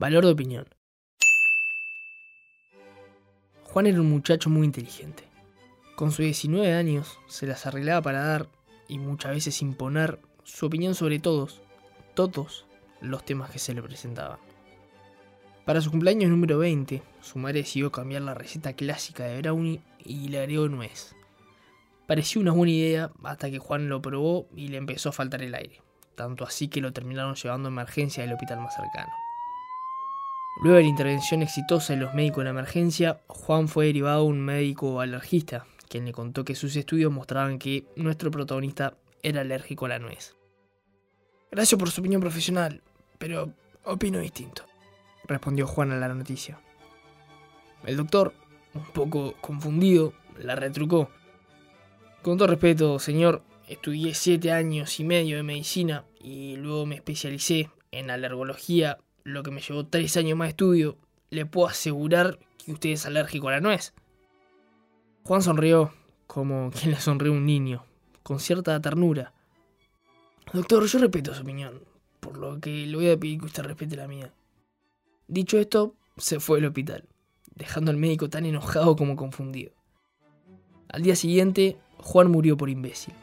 Valor de opinión. Juan era un muchacho muy inteligente. Con sus 19 años se las arreglaba para dar, y muchas veces imponer, su opinión sobre todos, todos los temas que se le presentaban. Para su cumpleaños número 20, su madre decidió cambiar la receta clásica de brownie y le agregó nuez. Pareció una buena idea hasta que Juan lo probó y le empezó a faltar el aire, tanto así que lo terminaron llevando a emergencia del hospital más cercano. Luego de la intervención exitosa de los médicos de emergencia, Juan fue derivado a un médico alergista, quien le contó que sus estudios mostraban que nuestro protagonista era alérgico a la nuez. Gracias por su opinión profesional, pero opino distinto, respondió Juan a la noticia. El doctor, un poco confundido, la retrucó. Con todo respeto, señor, estudié siete años y medio de medicina y luego me especialicé en alergología lo que me llevó tres años más de estudio, le puedo asegurar que usted es alérgico a la nuez. Juan sonrió, como quien le sonrió a un niño, con cierta ternura. Doctor, yo respeto su opinión, por lo que le voy a pedir que usted respete la mía. Dicho esto, se fue al hospital, dejando al médico tan enojado como confundido. Al día siguiente, Juan murió por imbécil.